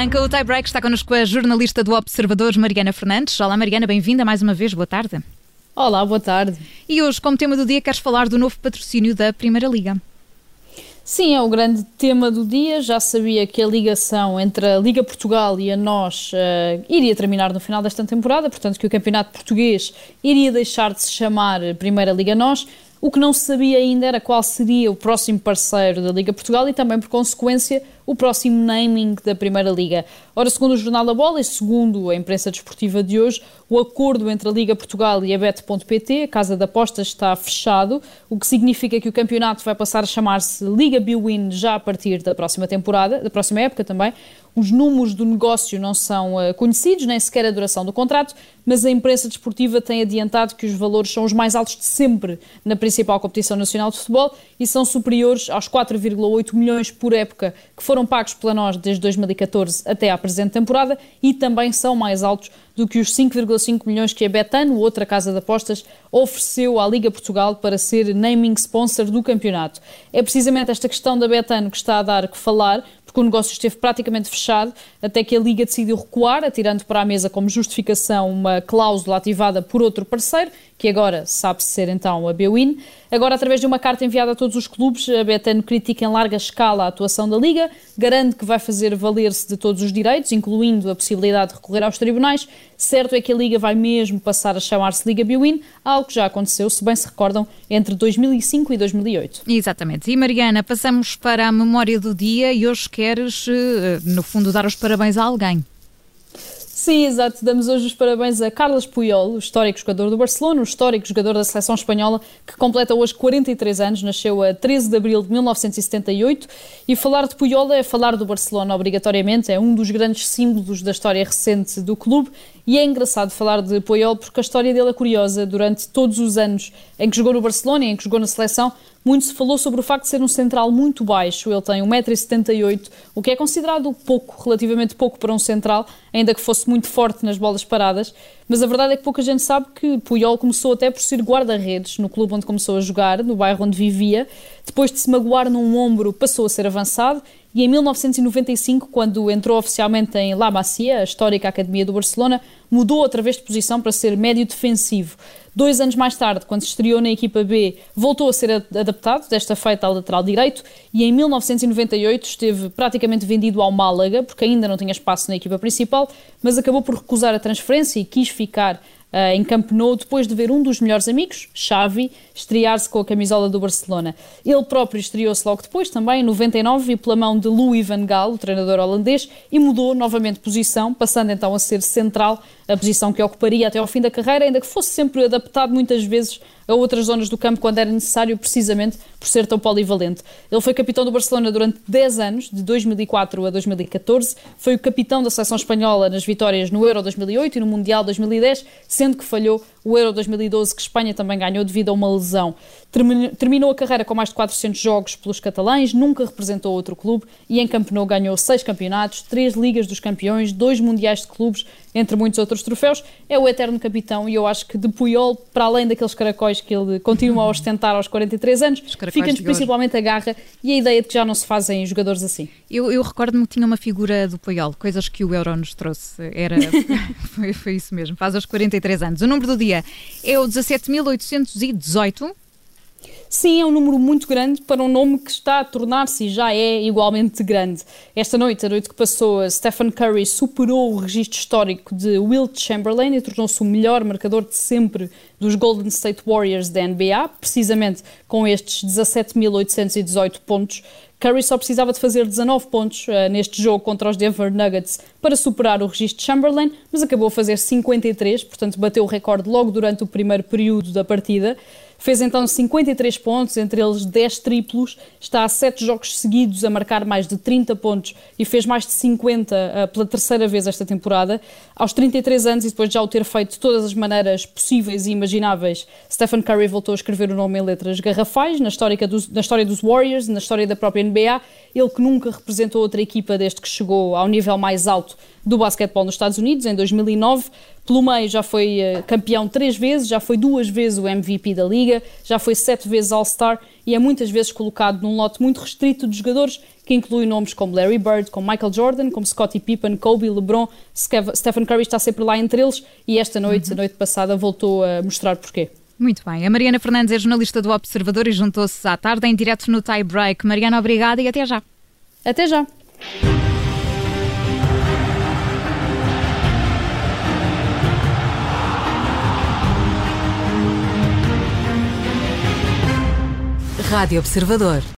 Arranca o tie-break, está connosco a jornalista do Observador, Mariana Fernandes. Olá, Mariana, bem-vinda mais uma vez, boa tarde. Olá, boa tarde. E hoje, como tema do dia, queres falar do novo patrocínio da Primeira Liga. Sim, é o grande tema do dia. Já sabia que a ligação entre a Liga Portugal e a nós uh, iria terminar no final desta temporada, portanto, que o Campeonato Português iria deixar de se chamar Primeira Liga Nós. O que não se sabia ainda era qual seria o próximo parceiro da Liga Portugal e também, por consequência, o próximo naming da Primeira Liga. Ora, segundo o Jornal da Bola e segundo a imprensa desportiva de hoje, o acordo entre a Liga Portugal e a Bet.pt, a casa de apostas, está fechado, o que significa que o campeonato vai passar a chamar-se Liga Biwin já a partir da próxima temporada, da próxima época também. Os números do negócio não são uh, conhecidos, nem sequer a duração do contrato, mas a imprensa desportiva tem adiantado que os valores são os mais altos de sempre na principal competição nacional de futebol e são superiores aos 4,8 milhões por época que foram pagos pela nós desde 2014 até à presente temporada e também são mais altos do que os 5,5 milhões que a Betano, outra casa de apostas, ofereceu à Liga Portugal para ser naming sponsor do campeonato. É precisamente esta questão da Betano que está a dar que falar, porque o negócio esteve praticamente fechado, até que a Liga decidiu recuar, atirando para a mesa como justificação uma cláusula ativada por outro parceiro, que agora sabe ser então a Bwin. Agora, através de uma carta enviada a todos os clubes, a Betano critica em larga escala a atuação da Liga, garante que vai fazer valer-se de todos os direitos, incluindo a possibilidade de recorrer aos tribunais. Certo é que a Liga vai mesmo passar a chamar-se Liga Bwin, algo que já aconteceu, se bem se recordam, entre 2005 e 2008. Exatamente. E Mariana, passamos para a memória do dia e hoje queres, eh, no fundo, dar os parabéns a alguém. Sim, exato. Damos hoje os parabéns a Carlos Puyol, o histórico jogador do Barcelona, o histórico jogador da seleção espanhola, que completa hoje 43 anos, nasceu a 13 de abril de 1978. E falar de Puyol é falar do Barcelona, obrigatoriamente, é um dos grandes símbolos da história recente do clube. E é engraçado falar de Puyol porque a história dele é curiosa. Durante todos os anos em que jogou no Barcelona e em que jogou na seleção, muito se falou sobre o facto de ser um central muito baixo. Ele tem 1,78m, o que é considerado pouco, relativamente pouco para um central, ainda que fosse muito forte nas bolas paradas. Mas a verdade é que pouca gente sabe que Puyol começou até por ser guarda-redes no clube onde começou a jogar, no bairro onde vivia. Depois de se magoar num ombro, passou a ser avançado e em 1995, quando entrou oficialmente em La Masia, a histórica academia do Barcelona, mudou outra vez de posição para ser médio defensivo. Dois anos mais tarde, quando se estreou na equipa B, voltou a ser adaptado, desta feita ao lateral direito, e em 1998 esteve praticamente vendido ao Málaga, porque ainda não tinha espaço na equipa principal, mas acabou por recusar a transferência e quis ficar uh, em Camp Nou depois de ver um dos melhores amigos, Xavi, estrear-se com a camisola do Barcelona. Ele próprio estreou-se logo depois, também em 99, e pela mão de Louis van Gaal, o treinador holandês, e mudou novamente posição, passando então a ser central, a posição que ocuparia até ao fim da carreira, ainda que fosse sempre adaptado muitas vezes a outras zonas do campo quando era necessário, precisamente por ser tão polivalente. Ele foi capitão do Barcelona durante 10 anos, de 2004 a 2014, foi o capitão da seleção espanhola nas vitórias no Euro 2008 e no Mundial 2010, sendo que falhou o Euro 2012, que Espanha também ganhou devido a uma lesão. Terminou a carreira com mais de 400 jogos pelos catalães, nunca representou outro clube e em Camp Nou ganhou seis campeonatos, três Ligas dos Campeões, dois Mundiais de Clubes, entre muitos outros troféus. É o eterno capitão e eu acho que de Puyol, para além daqueles caracóis que ele continua a ostentar aos 43 anos, fica-nos principalmente a garra e a ideia de que já não se fazem jogadores assim. Eu, eu recordo-me que tinha uma figura do Puyol, coisas que o Euro nos trouxe. Era, foi, foi isso mesmo, faz aos 43 anos. O número do dia é o 17.818. Sim, é um número muito grande para um nome que está a tornar-se e já é igualmente grande. Esta noite, a noite que passou, Stephen Curry superou o registro histórico de Wilt Chamberlain e tornou-se o melhor marcador de sempre dos Golden State Warriors da NBA, precisamente com estes 17.818 pontos. Curry só precisava de fazer 19 pontos uh, neste jogo contra os Denver Nuggets para superar o registro de Chamberlain, mas acabou a fazer 53, portanto bateu o recorde logo durante o primeiro período da partida. Fez então 53 pontos, entre eles 10 triplos, está a 7 jogos seguidos a marcar mais de 30 pontos e fez mais de 50 uh, pela terceira vez esta temporada. Aos 33 anos, e depois de já o ter feito de todas as maneiras possíveis e imagináveis, Stephen Curry voltou a escrever o nome em letras garrafais na história dos, na história dos Warriors, na história da própria NBA. Ele que nunca representou outra equipa desde que chegou ao nível mais alto do basquetebol nos Estados Unidos, em 2009. Pelo meio já foi uh, campeão três vezes, já foi duas vezes o MVP da Liga, já foi sete vezes All-Star e é muitas vezes colocado num lote muito restrito de jogadores que inclui nomes como Larry Bird, como Michael Jordan, como Scottie Pippen, Kobe, LeBron, Stephen Curry está sempre lá entre eles e esta noite, uhum. a noite passada, voltou a mostrar porquê. Muito bem. A Mariana Fernandes é jornalista do Observador e juntou-se à tarde em direto no Tie Break. Mariana, obrigada e até já. Até já. Rádio Observador.